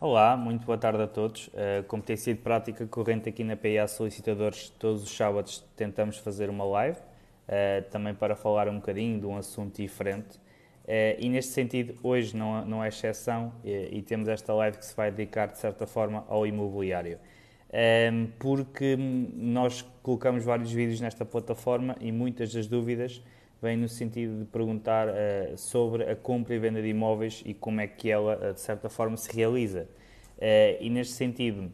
Olá, muito boa tarde a todos. Uh, como tem sido prática corrente aqui na PIA Solicitadores, todos os sábados tentamos fazer uma live, uh, também para falar um bocadinho de um assunto diferente. Uh, e neste sentido, hoje não, não é exceção e, temos esta live que se vai dedicar, de certa forma, ao imobiliário. Um, porque nós colocamos vários vídeos nesta plataforma e muitas das dúvidas vêm no sentido de perguntar uh, sobre a compra e venda de imóveis e como é que ela, uh, de certa forma, se realiza. Uh, e neste sentido,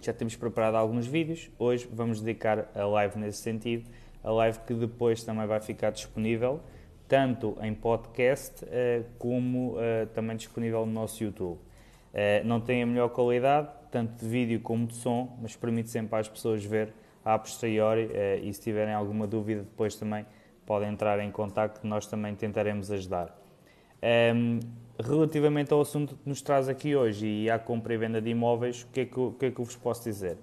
já temos preparado alguns vídeos. Hoje vamos dedicar a live nesse sentido, a live que depois também vai ficar disponível, tanto em podcast como também disponível no nosso YouTube. não tem a melhor qualidade, tanto de vídeo como de som, mas permite sempre às pessoas ver a posteriori e se tiverem alguma dúvida depois também podem entrar em contato que nós também tentaremos ajudar. Um, relativamente ao assunto que nos traz aqui hoje e à compra e venda de imóveis, o que é que, que, é que eu vos posso dizer?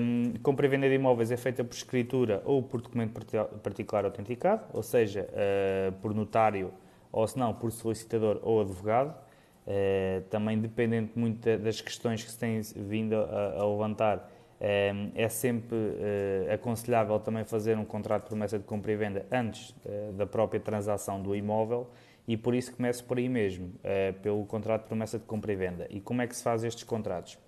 Um, compra e venda de imóveis é feita por escritura ou por documento particular autenticado, ou seja, uh, por notário ou se não, por solicitador ou advogado. Uh, também dependente muito das questões que se têm vindo a, a levantar, Ehm, é sempre eh, aconselhável também fazer um contrato de promessa de compra e venda antes eh, da própria transação do imóvel e por isso começo por aí mesmo, eh, pelo contrato de promessa de compra e venda. E como é que se faz estes contratos?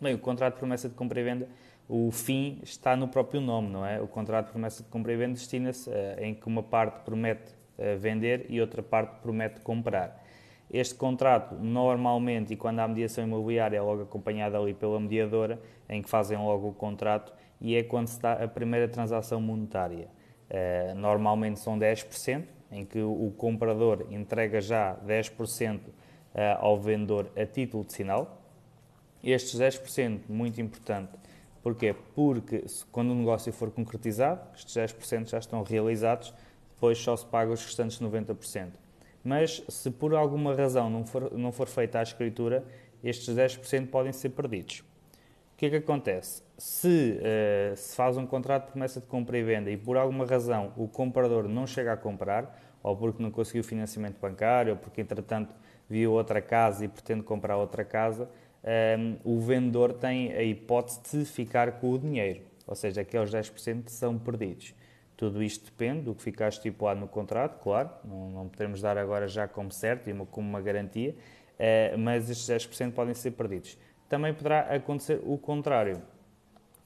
Bem, o contrato de promessa de compra e venda, o fim está no próprio nome, não é? O contrato de promessa de compra e venda destina-se em que uma parte promete vender e outra parte promete comprar. Este contrato, normalmente, e quando há mediação imobiliária, é logo acompanhado ali pela mediadora, em que fazem logo o contrato, e é quando se dá a primeira transação monetária. Uh, normalmente são 10%, em que o comprador entrega já 10% uh, eh, ao vendedor a título de sinal. Estes 10%, muito importante, porquê? Porque quando o negócio for concretizado, estes 10% já estão realizados, depois só se paga os restantes 90% mas se por alguma razão não for, não for feita a escritura, estes 10% podem ser perdidos. O que é que acontece? Se uh, se faz um contrato de promessa de compra e venda e por alguma razão o comprador não chega a comprar, ou porque não conseguiu financiamento bancário, ou porque entretanto viu outra casa e pretende comprar outra casa, um, ehm, o vendedor tem a hipótese de ficar com o dinheiro, ou seja, aqueles 10% são perdidos. Tudo isto depende do que ficar estipulado no contrato, claro, não, não podemos dar agora já como certo e como uma garantia, eh, mas estes 10% podem ser perdidos. Também poderá acontecer o contrário,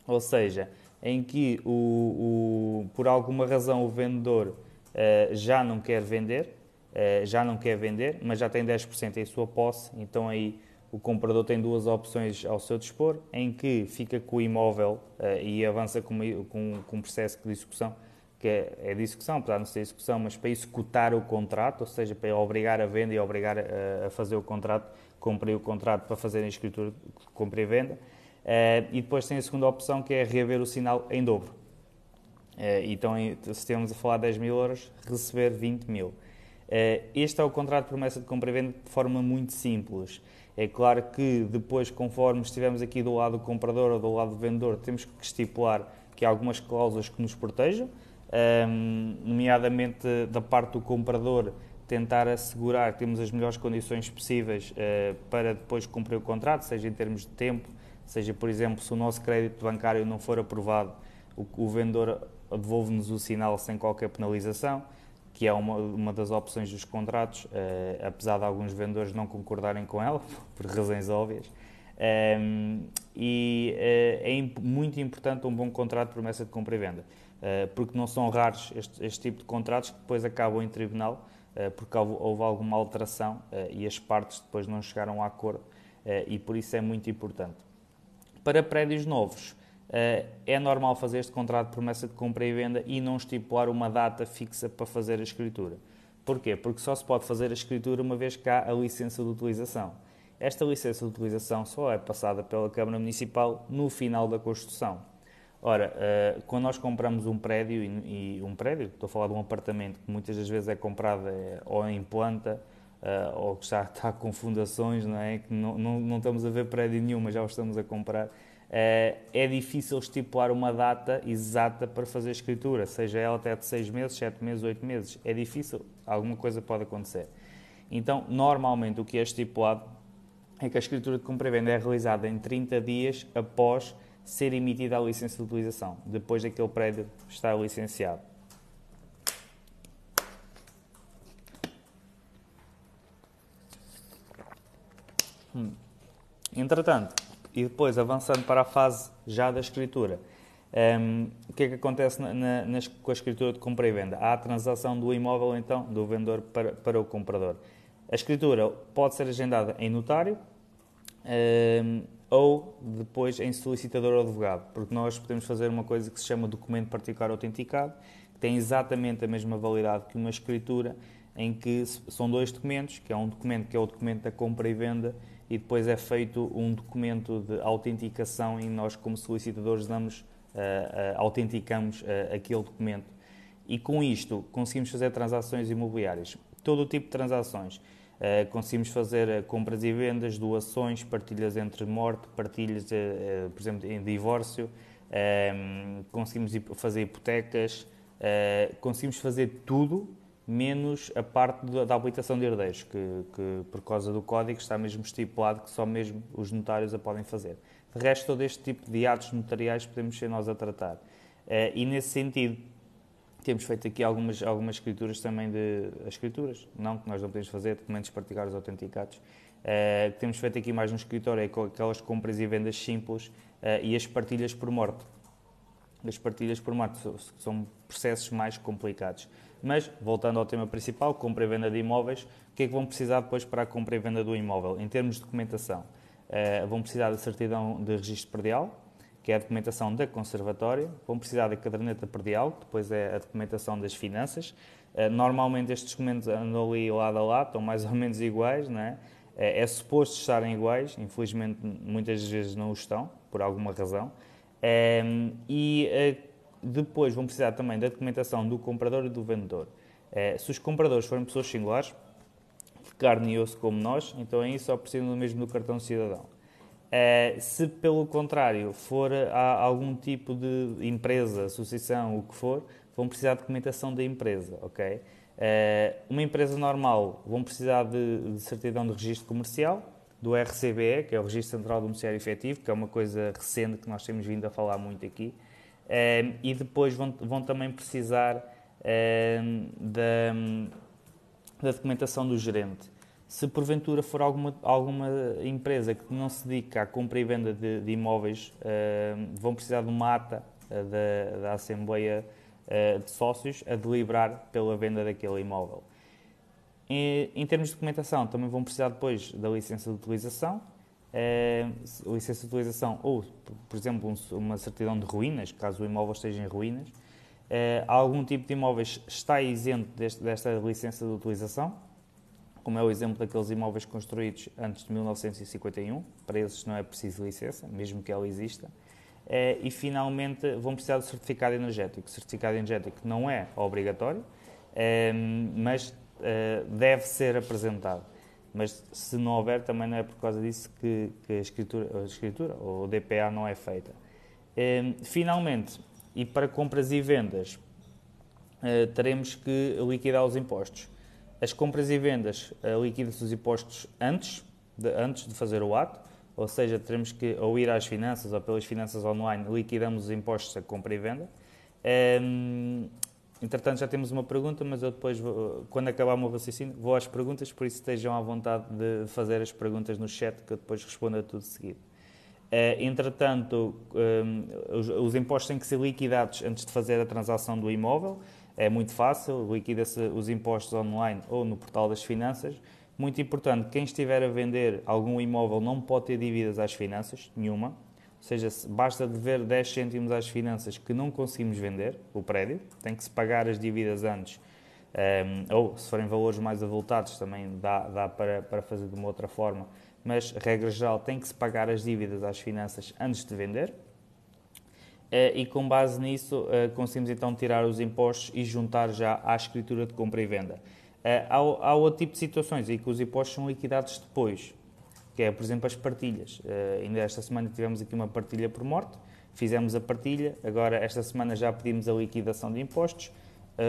ou seja, em que o, o por alguma razão o vendedor eh, já não quer vender, eh, já não quer vender, mas já tem 10% em sua posse, então aí o comprador tem duas opções ao seu dispor, em que fica com o imóvel e avança com, com, com um processo de discussão que é, é discussão, apesar de não ser discussão, mas para executar o contrato, ou seja, para obrigar a venda e obrigar a, a fazer o contrato, cumprir o contrato para fazer a escritura de compra e venda. Uh, e depois tem a segunda opção, que é reaver o sinal em dobro. Uh, então, se estamos a falar de 10 mil euros, receber 20 mil. Uh, este é o contrato de promessa de compra e venda de forma muito simples. É claro que depois, conforme estivermos aqui do lado do comprador ou do lado do vendedor, temos que estipular que há algumas cláusulas que nos protejam, um, nomeadamente da parte do comprador, tentar assegurar que temos as melhores condições possíveis uh, para depois cumprir o contrato, seja em termos de tempo, seja, por exemplo, se o nosso crédito bancário não for aprovado, o, o vendedor devolve-nos o sinal sem qualquer penalização, que é uma, uma das opções dos contratos, uh, apesar de alguns vendedores não concordarem com ela, por razões óbvias. Um, e uh, é imp muito importante um bom contrato de promessa de compra e venda. Eh, porque não são raros este, este, tipo de contratos que depois acabam em tribunal eh, porque houve alguma alteração eh, e as partes depois não chegaram a acordo e por isso é muito importante. Para prédios novos, é normal fazer este contrato de promessa de compra e venda e não estipular uma data fixa para fazer a escritura. Porquê? Porque só se pode fazer a escritura uma vez que há a licença de utilização. Esta licença de utilização só é passada pela Câmara Municipal no final da construção. Ora, uh, quando nós compramos um prédio, e, um prédio, estou a falar de um apartamento que muitas das vezes é comprado é, ou em planta, uh, ou que está com fundações, não é? Que não, não, não estamos a ver prédio nenhum, mas já o estamos a comprar. É difícil estipular uma data exata para fazer a escritura, seja ela até de 6 meses, 7 meses, 8 meses. É difícil, alguma coisa pode acontecer. Então, normalmente, o que é estipulado é que a escritura de compra e venda é realizada em 30 dias após ser emitida a licença de utilização, depois daquele prédio estar licenciado. Hum. Entretanto, e depois avançando para a fase já da escritura, um, o que é que acontece na, na, com a escritura de compra e venda? Há a transação do imóvel, então, do vendedor para, para o comprador. A escritura pode ser agendada em notário um, ou depois em solicitador ou advogado, porque nós podemos fazer uma coisa que se chama documento particular autenticado, que tem exatamente a mesma validade que uma escritura, em que são dois documentos, que é um documento que é o documento da compra e venda e depois é feito um documento de autenticação e nós como solicitadores damos, uh, uh, autenticamos uh, aquele documento. E com isto conseguimos fazer transações imobiliárias, todo o tipo de transações. Conseguimos fazer compras e vendas, doações, partilhas entre morte, partilhas, por exemplo, em divórcio, conseguimos fazer hipotecas, conseguimos fazer tudo menos a parte da habilitação de herdeiros, que, que, por causa do código está mesmo estipulado que só mesmo os notários a podem fazer. De resto, todo este tipo de atos notariais podemos ser nós a tratar. Uh, e nesse sentido, temos feito aqui algumas, algumas escrituras também de... escrituras, não que nós não podemos fazer, documentos particulares autenticados. Uh, temos feito aqui mais no escritório, é aquelas compras e vendas simples uh, e as partilhas por morte. As partilhas por morte são processos mais complicados. Mas, voltando ao tema principal, compra e venda de imóveis, o que é que vão precisar depois para a compra e venda do imóvel? Em termos de documentação, uh, vão precisar da certidão de registro predial, que é a documentação da conservatória, vão precisar da caderneta predial, que depois é a documentação das finanças. Uh, normalmente estes documentos andam ali lado a lado, estão mais ou menos iguais, não é? Uh, é suposto estarem iguais, infelizmente muitas vezes não o estão, por alguma razão. e depois vão precisar também da documentação do comprador e do vendedor. Eh, se os compradores forem pessoas singulares, de carne e osso como nós, então aí só precisam do mesmo do cartão cidadão. Eh, se pelo contrário for algum tipo de empresa, associação, o que for, vão precisar de documentação da empresa, ok? Eh, uma empresa normal vão precisar de, de certidão de registro comercial, do RCBE, que é o Registro Central do Beneficiário Efetivo, que é uma coisa recente que nós temos vindo a falar muito aqui. E depois vão, vão também precisar da, da, documentação do gerente. Se porventura for alguma, alguma empresa que não se dedica à compra e venda de, de imóveis, um, vão precisar de uma ata uh, da, da Assembleia uh, de Sócios a deliberar pela venda daquele imóvel. E, em termos de documentação, também vão precisar depois da licença de utilização, é, licença de utilização ou, por exemplo, um, uma certidão de ruínas, caso o imóvel esteja em ruínas. É, algum tipo de imóveis está isento deste, desta licença de utilização, como é o exemplo daqueles imóveis construídos antes de 1951. Para esses não é preciso licença, mesmo que ela exista. É, e, finalmente, vão precisar de certificado energético. Certificado energético não é obrigatório, é, mas é, deve ser apresentado mas se não houver, também não é por causa disso que, a, escritura, a escritura ou o DPA não é feita. Finalmente, e para compras e vendas, teremos que liquidar os impostos. As compras e vendas eh, liquidam-se os impostos antes de, antes de fazer o ato, ou seja, teremos que ou ir às finanças ou pelas finanças online liquidamos os impostos da compra e venda. Entretanto, já temos uma pergunta, mas eu depois, vou, quando acabar o meu raciocínio, vou às perguntas, por isso estejam à vontade de fazer as perguntas no chat, que eu depois respondo a tudo seguido. Uh, entretanto, um, os, os, impostos têm que ser liquidados antes de fazer a transação do imóvel. É muito fácil, liquida-se os impostos online ou no portal das finanças. Muito importante, quem estiver a vender algum imóvel não pode ter dívidas às finanças, nenhuma ou seja, basta dever 10 cêntimos às finanças que não conseguimos vender o prédio, tem que se pagar as dívidas antes, um, ehm, ou se forem valores mais avultados também dá, dá para, para fazer de uma outra forma, mas regra geral tem que se pagar as dívidas às finanças antes de vender. Uh, e com base nisso uh, conseguimos então tirar os impostos e juntar já à escritura de compra e venda. Uh, há, há outro tipo de situações em que os impostos são liquidados depois que é, por exemplo, as partilhas. Ainda esta semana tivemos aqui uma partilha por morte, fizemos a partilha, agora esta semana já pedimos a liquidação de impostos.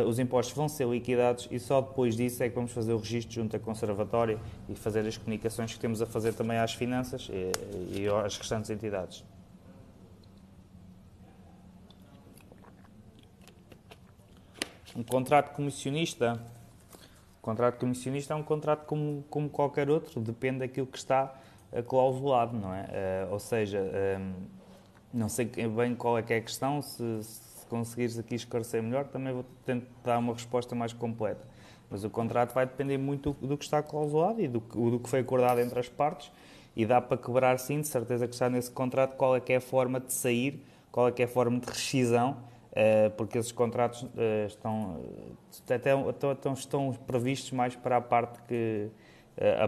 os impostos vão ser liquidados e só depois disso é que vamos fazer o registro junto à Conservatória e fazer as comunicações que temos a fazer também às finanças e, e às restantes entidades. Um contrato comissionista. Contrato comissionista é um contrato como, como qualquer outro, depende daquilo que está clausulado, não é? Uh, ou seja, um, não sei bem qual é que é a questão, se, se conseguires aqui esclarecer melhor, também vou tentar dar uma resposta mais completa. Mas o contrato vai depender muito do, do que está clausulado e do, do, que foi acordado entre as partes e dá para quebrar sim, de certeza que está nesse contrato, qual é que é a forma de sair, qual é que é a forma de rescisão, porque esses contratos uh, estão, até, estão, estão previstos mais para a parte que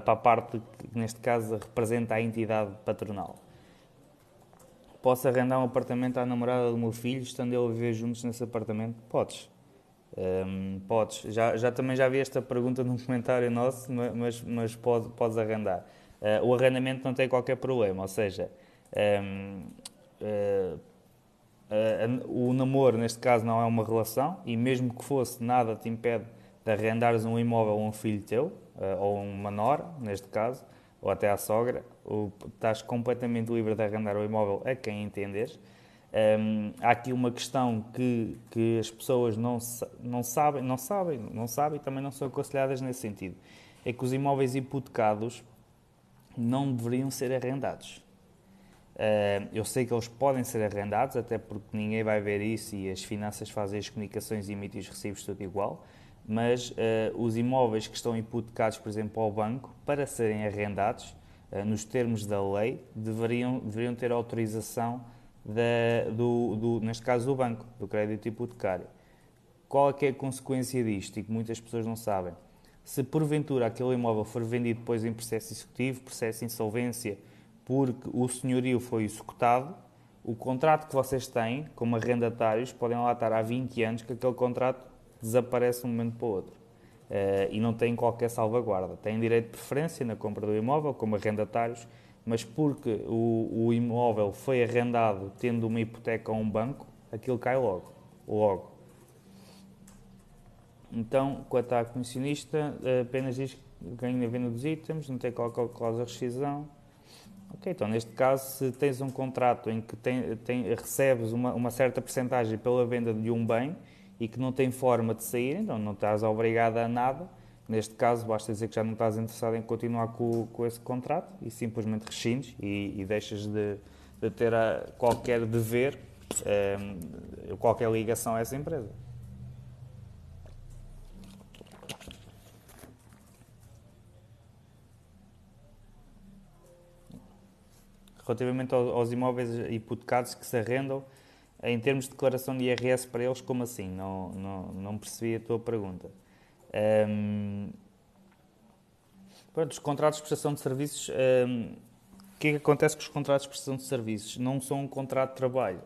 para a parte que neste caso representa a entidade patronal. Posso arrendar um apartamento à namorada do meu filho, estando ele a viver juntos nesse apartamento? Podes. Um, ehm, podes. Já, já também já vi esta pergunta num comentário nosso, mas, mas pode, podes arrendar. Uh, o arrendamento não tem qualquer problema, ou seja, um, ehm, uh, o namoro neste caso não é uma relação e mesmo que fosse, nada te impede de arrendares um imóvel a um filho teu, ou uma nora, neste caso, ou até à sogra, estás completamente livre de arrendar o imóvel a quem entenderes. Um, há aqui uma questão que, que as pessoas não, não sabem, não sabem, não sabem e também não são aconselhadas nesse sentido. É que os imóveis hipotecados não deveriam ser arrendados. Uh, eu sei que eles podem ser arrendados, até porque ninguém vai ver isso e as finanças fazem as comunicações e emitem os recibos tudo igual mas uh, os imóveis que estão hipotecados, por exemplo, ao banco, para serem arrendados, uh, nos termos da lei, deveriam, deveriam ter autorização da, do, do, neste caso do banco, do crédito hipotecário. Qual é, que é a consequência disto e que muitas pessoas não sabem? Se porventura aquele imóvel for vendido depois em processo executivo, processo de insolvência, porque o senhorio foi executado, o contrato que vocês têm como arrendatários podem lá estar há 20 anos que aquele contrato desaparece de um momento para o outro. Uh, e não têm qualquer salvaguarda. Têm direito de preferência na compra do imóvel, como arrendatários, mas porque o, o imóvel foi arrendado tendo uma hipoteca a um banco, aquilo cai logo. Logo. Então, quanto à comissionista, uh, apenas diz que ganho na venda dos itens, não tem qualquer cláusula de rescisão. Ok, então neste caso, se tens um contrato em que tem, tem, recebes uma, uma certa percentagem pela venda de um bem e que não tem forma de sair, então não estás obrigado a nada. Neste caso, basta dizer que já não estás interessado em continuar com, com esse contrato e simplesmente rescindes e, e deixas de, de ter a, qualquer dever, um, ehm, qualquer ligação a essa empresa. Relativamente aos imóveis hipotecados que se arrendam, em termos de declaração de IRS para eles, como assim? Não, não, não percebi a tua pergunta. Um, pronto, os contratos de prestação de serviços, um, o que é que acontece com os contratos de prestação de serviços? Não são um contrato de trabalho.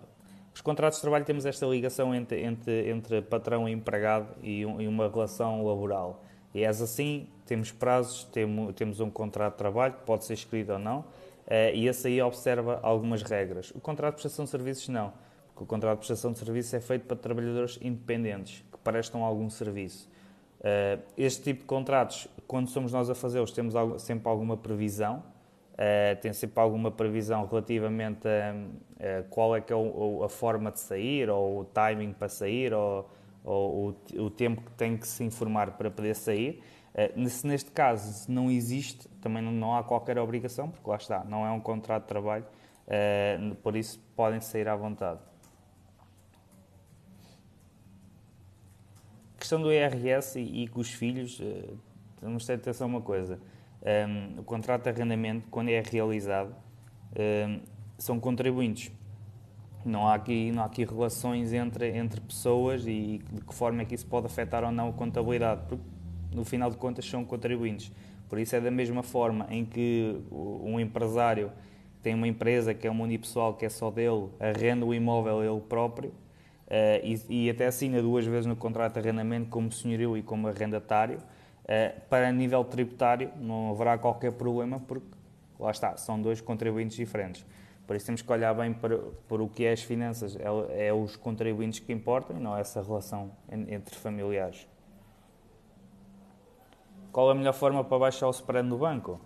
Os contratos de trabalho temos esta ligação entre, entre, entre patrão e empregado e, um, e uma relação laboral. E és assim, temos prazos, temos, temos um contrato de trabalho, pode ser escrito ou não, e esse aí observa algumas regras. O contrato de prestação de serviços não que o contrato de prestação de serviço é feito para trabalhadores independentes que prestam algum serviço. Uh, este tipo de contratos, quando somos nós a fazê-los, temos sempre alguma previsão, uh, tem sempre alguma previsão relativamente a, qual é que é a forma de sair, ou o timing para sair, ou, ou o, tempo que tem que se informar para poder sair. Uh, se neste caso não existe, também não, há qualquer obrigação, porque lá está, não é um contrato de trabalho, por isso podem sair à vontade. questão do IRS e, com os filhos, temos de ter atenção a uma coisa. Ehm, o contrato de arrendamento, quando é realizado, ehm, são contribuintes. Não há aqui, não há aqui relações entre, entre pessoas e de que forma é que isso pode afetar ou não a contabilidade, porque no final de contas são contribuintes. Por isso é da mesma forma em que um empresário tem uma empresa que é uma unipessoal, que é só dele, arrenda o imóvel ele próprio, Uh, e, e, até assina duas vezes no contrato de arrendamento como senhorio e como arrendatário. Uh, para nível tributário não haverá qualquer problema porque, lá está, são dois contribuintes diferentes. Por isso temos que olhar bem para, para o que é as finanças. É, é os contribuintes que importam e não essa relação entre familiares. Qual a melhor forma para baixar o spread no banco?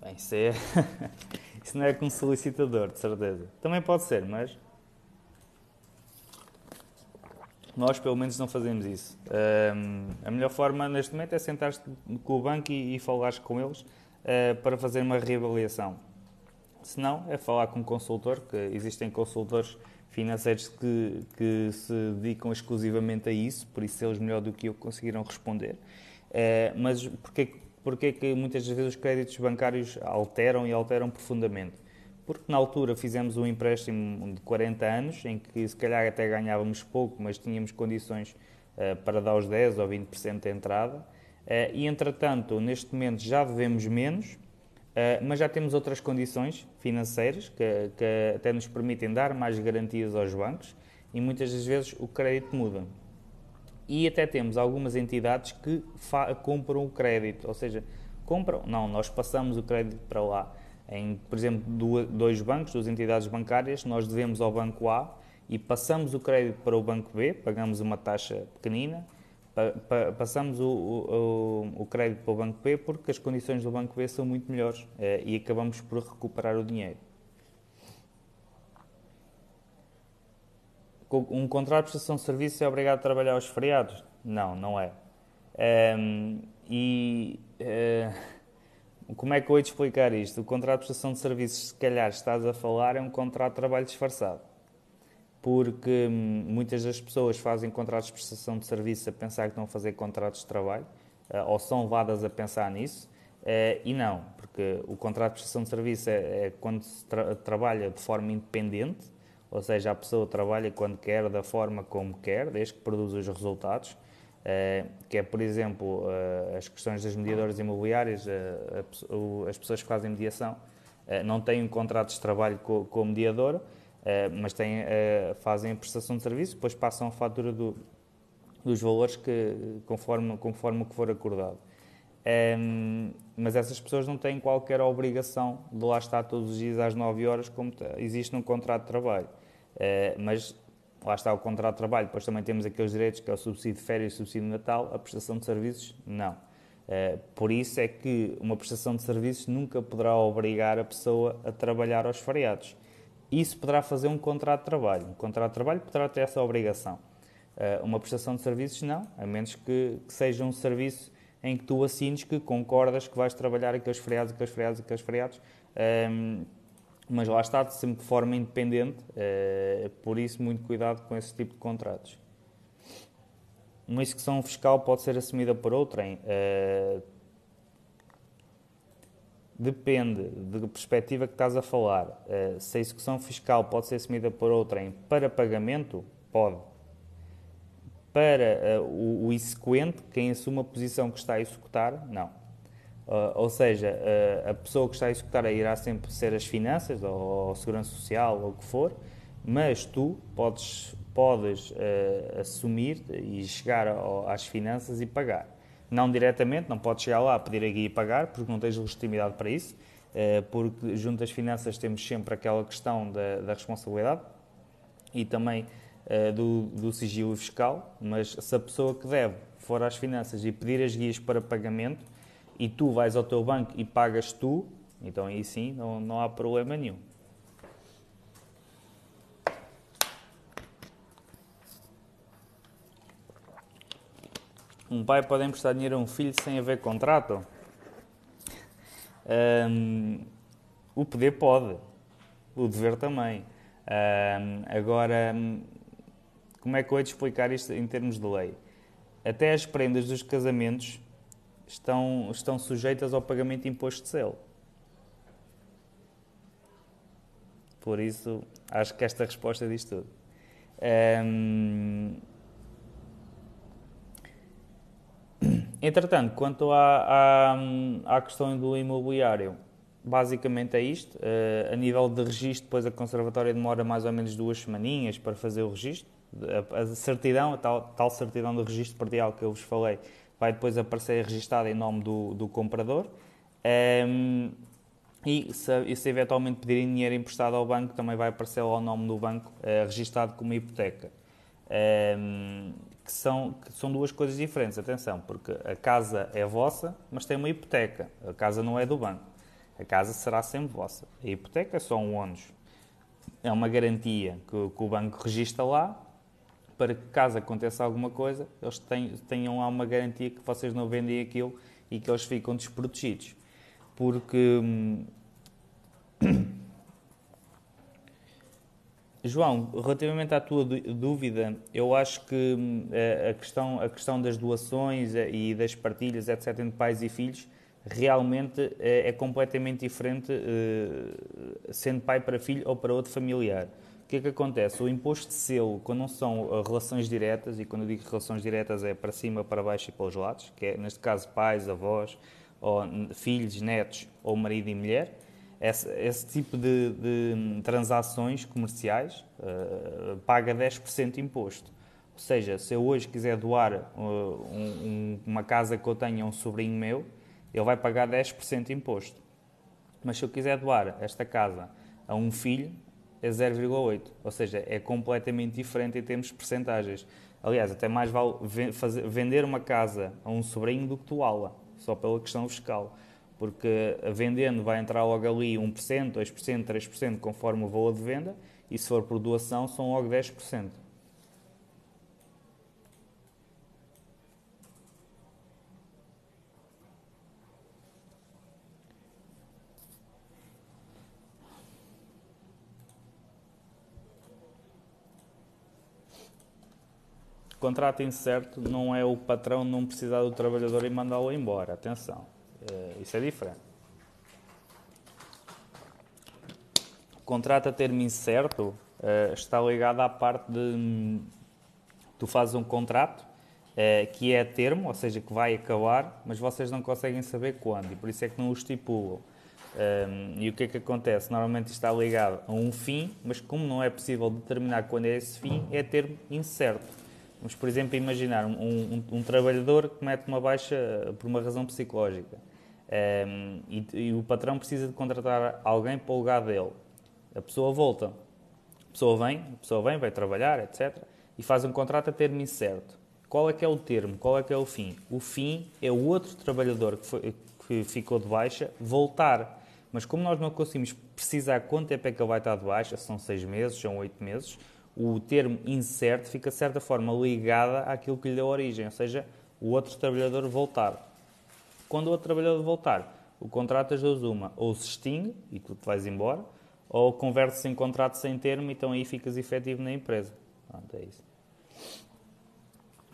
Bem, isso, é isso não é com solicitador, de certeza. Também pode ser, mas nós pelo menos não fazemos isso. Um, a melhor forma neste momento é sentar-te com o banco e, e com eles uh, para fazer uma reavaliação. Se não, é falar com um consultor, que existem consultores financeiros que, que se dedicam exclusivamente a isso, por isso eles melhor do que eu conseguiram responder. Uh, mas porquê, porquê que muitas vezes os créditos bancários alteram e alteram profundamente? Porque na altura fizemos um empréstimo de 40 anos, em que se calhar até ganhávamos pouco, mas tínhamos condições uh, para dar os 10 ou 20% de entrada. Uh, e entretanto, neste momento já devemos menos, mas já temos outras condições financeiras que, que, até nos permitem dar mais garantias aos bancos e muitas das vezes o crédito muda. E até temos algumas entidades que compram o crédito, ou seja, compram, não, nós passamos o crédito para lá. Em, por exemplo, dois bancos, duas entidades bancárias, nós devemos ao banco A e passamos o crédito para o banco B, pagamos uma taxa pequenina passamos o, o, o, crédito para o Banco B porque as condições do Banco B são muito melhores eh, e acabamos por recuperar o dinheiro. Um contrato de prestação de serviço é obrigado a trabalhar aos feriados? Não, não é. Um, e uh, como é que eu vou te explicar isto? O contrato de prestação de serviços, se calhar estás a falar, é um contrato de trabalho disfarçado porque hum, muitas das pessoas fazem contratos de prestação de serviço a pensar que estão a fazer contratos de trabalho, uh, ou são levadas a pensar nisso, uh, e não, porque o contrato de prestação de serviço é, é quando se tra trabalha de forma independente, ou seja, a pessoa trabalha quando quer, da forma como quer, desde que produz os resultados, uh, que é, por exemplo, as questões das mediadoras imobiliárias, as pessoas que fazem mediação não têm um contrato de trabalho com, mediadora, eh, mas têm, fazem a prestação de serviço, depois passam a fatura do, dos valores que, conforme, conforme o que for acordado. Um, ehm, mas essas pessoas não têm qualquer obrigação de lá estar todos os dias às 9 horas, como existe num contrato de trabalho. Uh, mas lá está o contrato de trabalho, depois também temos aqueles direitos que é o subsídio de férias subsídio de Natal, a prestação de serviços, não. Uh, por isso é que uma prestação de serviços nunca poderá obrigar a pessoa a trabalhar aos feriados isso poderá fazer um contrato de trabalho. Um contrato de trabalho poderá ter essa obrigação. Uh, uma prestação de serviços, não, a menos que, que, seja um serviço em que tu assines que concordas que vais trabalhar aqueles feriados, aqueles feriados, aqueles feriados. Ehm, mas lá está, sempre de forma independente, uh, por isso, muito cuidado com esse tipo de contratos. Uma execução fiscal pode ser assumida por outrem. Uh, Depende da perspectiva que estás a falar. Uh, se a execução fiscal pode ser assumida por outrem para pagamento, pode. Para uh, o, o exequente, quem assume a posição que está a executar, não. Uh, ou seja, a pessoa que está a executar irá sempre ser as finanças, ou, ou segurança social, ou o que for, mas tu podes, podes assumir e chegar ao, às finanças e pagar. Não diretamente, não podes chegar lá pedir a guia e pagar, porque não tens legitimidade para isso, porque junto às finanças temos sempre aquela questão da, da responsabilidade e também do, do sigilo fiscal, mas se a pessoa que deve for às finanças e pedir as guias para pagamento e tu vais ao teu banco e pagas tu, então aí sim não, não há problema nenhum. Um pai pode emprestar dinheiro a um filho sem haver contrato? Um, o poder pode, o dever também. Um, agora, como é que eu hei de explicar isto em termos de lei? Até as prendas dos casamentos estão, estão sujeitas ao pagamento de imposto de selo. Por isso, acho que esta resposta diz tudo. Um, Entretanto, quanto à, à, à, questão do imobiliário, basicamente é isto. Uh, a nível de registro, depois a conservatória demora mais ou menos duas semaninhas para fazer o registro. A, a certidão, a tal, tal certidão do registro perdial que eu vos falei, vai depois aparecer registada em nome do, do comprador. Um, ehm, E se, e se eventualmente pedirem dinheiro emprestado ao banco, também vai aparecer lá o nome do banco eh, registado como hipoteca. Ehm, que, são, que são duas coisas diferentes, atenção, porque a casa é vossa, mas tem uma hipoteca. A casa não é do banco. A casa será sempre vossa. A hipoteca é só um ónus. É uma garantia que, que o banco registra lá para que, caso aconteça alguma coisa, eles tenham lá uma garantia que vocês não vendem aquilo e que eles ficam desprotegidos. Porque hum, João, relativamente à tua dúvida, eu acho que hum, a questão, a questão das doações eh, e das partilhas, etc., entre pais e filhos, realmente é, é completamente diferente eh, sendo pai para filho ou para outro familiar. O que é que acontece? O imposto de selo, quando não são eh, relações diretas, e quando eu digo relações diretas é para cima, para baixo e para os lados, que é neste caso pais, avós, ou filhos, netos ou marido e mulher, esse, esse tipo de, de, transações comerciais uh, paga 10% de imposto. Ou seja, se eu hoje quiser doar uh, um, uma casa que eu tenho a um sobrinho meu, ele vai pagar 10% de imposto. Mas se eu quiser doar esta casa a um filho, é 0,8%. Ou seja, é completamente diferente em termos de percentagens. Aliás, até mais vale vender uma casa a um sobrinho do que doá-la, só pela questão fiscal porque vendendo vai entrar logo ali 1%, 2%, 3%, conforme o valor de venda, e se for por doação são logo 10%. Contrato incerto não é o patrão não precisar do trabalhador e mandá-lo embora. Atenção. Uh, isso é diferente. O contrato a termo incerto uh, está ligado à parte de tu fazes um contrato uh, que é a termo, ou seja, que vai acabar, mas vocês não conseguem saber quando e por isso é que não o estipulam. Um, e o que é que acontece? Normalmente está ligado a um fim, mas como não é possível determinar quando é esse fim, é termo incerto. Vamos, por exemplo, imaginar um, um, um trabalhador que mete uma baixa por uma razão psicológica. Um, e, e, o patrão precisa de contratar alguém para o lugar dele. A pessoa volta, a pessoa vem, a pessoa vem, vai trabalhar, etc. E faz um contrato a termo incerto. Qual é que é o termo? Qual é que é o fim? O fim é o outro trabalhador que, foi, que ficou de baixa voltar. Mas como nós não conseguimos precisar quanto tempo é que ele vai estar de baixa, são seis meses, são oito meses, o termo incerto fica de certa forma ligado àquilo que lhe deu origem, ou seja, o outro trabalhador voltar. Quando o outro trabalhador voltar, o contrato das duas uma, ou se extingue e tu te vais embora, ou converte-se em contrato sem termo então aí ficas efetivo na empresa. Pronto, é isso.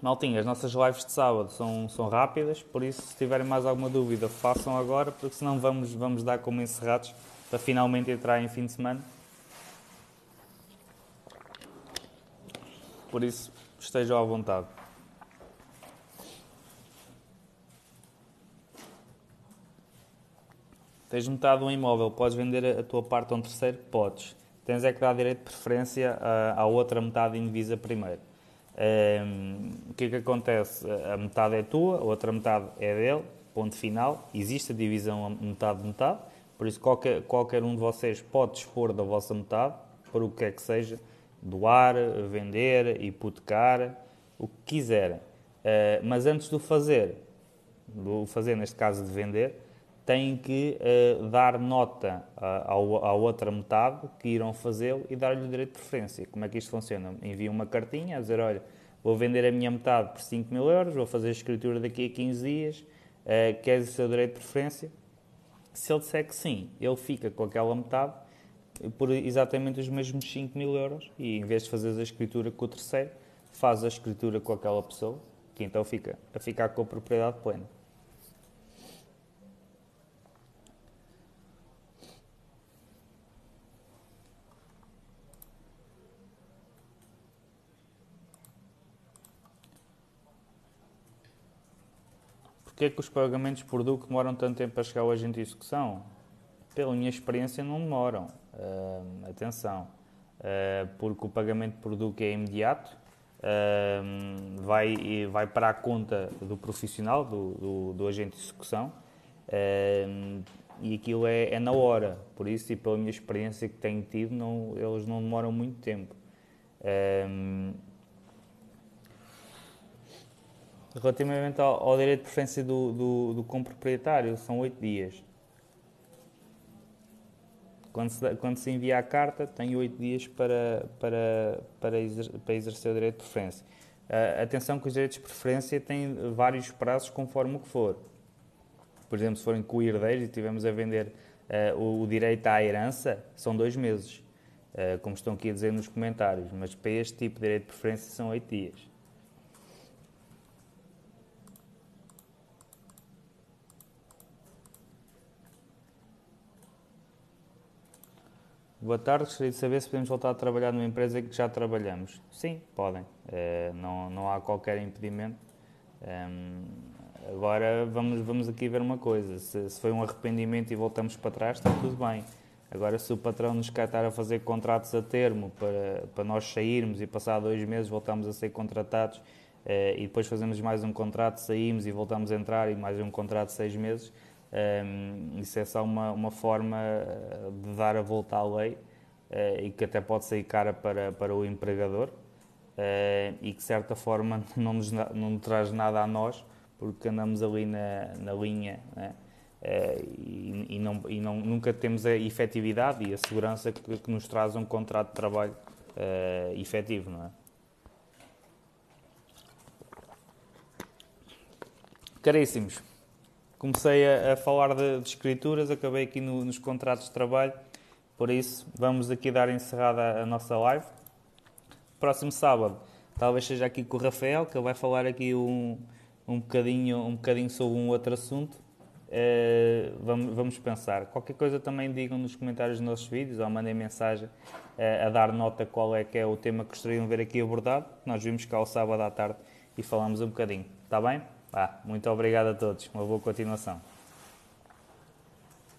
Maltinha, as nossas lives de sábado são, são rápidas, por isso se tiverem mais alguma dúvida, façam agora, porque senão vamos, vamos dar como encerrados para finalmente entrar em fim de semana. Por isso, estejam à vontade. Tens metade de um imóvel, podes vender a tua parte a um terceiro? Podes. Tens é que dar direito de preferência à, à outra metade indivisa primeiro. Um, ehm, o que é que acontece? A metade é tua, a outra metade é dele, ponto final. Existe a divisão metade-metade, por isso qualquer, qualquer um de vocês pode dispor da vossa metade, para o que é que seja, doar, vender, hipotecar, o que quiserem. Uh, mas antes do fazer, do fazer neste caso de vender, têm que uh, dar nota à, à outra metade que irão fazê-lo e dar-lhe o direito de preferência. Como é que isto funciona? Envia uma cartinha a dizer, olha, vou vender a minha metade por 5 mil euros, vou fazer a escritura daqui a 15 dias, uh, queres o seu direito de preferência? Se ele disser que sim, ele fica com aquela metade por exatamente os mesmos 5 mil euros e em vez de fazer a escritura com o terceiro, faz a escritura com aquela pessoa, que então fica a ficar com a propriedade plena. Porquê é que os pagamentos por DUC demoram tanto tempo a chegar ao agente de execução? Pela minha experiência, não demoram. Uh, atenção, uh, porque o pagamento por DUC é imediato, uh, vai, vai para a conta do profissional, do, do, do agente de execução, e aquilo é, é, na hora. Por isso, e pela minha experiência que tenho tido, não, eles não demoram muito tempo. Relativamente ao, ao, direito de preferência do, do, do comproprietário, são oito dias. Quando se, quando se envia a carta, tem oito dias para, para, para, exercer, para exercer o direito de preferência. Uh, atenção que os direitos de preferência têm vários prazos conforme o que for. Por exemplo, se forem co-herdeiros e estivermos a vender uh, o, o, direito à herança, são dois meses, uh, como estão aqui a dizer nos comentários. Mas para este tipo de direito de preferência são oito dias. Boa tarde, gostaria de saber se podemos voltar a trabalhar numa empresa que já trabalhamos. Sim, podem, uh, não, não há qualquer impedimento. Ehm, agora vamos, vamos aqui ver uma coisa: se, se, foi um arrependimento e voltamos para trás, está tudo bem. Agora, se o patrão nos quer estar a fazer contratos a termo para, para nós sairmos e passar dois meses voltamos a ser contratados uh, e depois fazemos mais um contrato, saímos e voltamos a entrar e mais um contrato de seis meses um, isso é só uma, uma forma eh, de dar a volta à lei uh, e que até pode sair cara para, para o empregador uh, e que de certa forma não nos, não traz nada a nós porque andamos ali na, na linha né? uh, e, e, não, e não, nunca temos a efetividade e a segurança que, que nos traz um contrato de trabalho uh, efetivo, não é? Caríssimos, comecei a, a falar de, de, escrituras, acabei aqui no, nos contratos de trabalho, por isso vamos aqui dar encerrada a nossa live. Próximo sábado, talvez seja aqui com o Rafael, que vai falar aqui um, um, bocadinho, um bocadinho sobre um outro assunto. Uh, vamos, vamos, pensar. Qualquer coisa também digam nos comentários dos nossos vídeos ou mandem mensagem uh, a dar nota qual é que é o tema que gostariam de ver aqui abordado. Nós vimos cá o sábado à tarde e falamos um bocadinho. Está bem? Muito obrigado a todos. Uma boa continuação.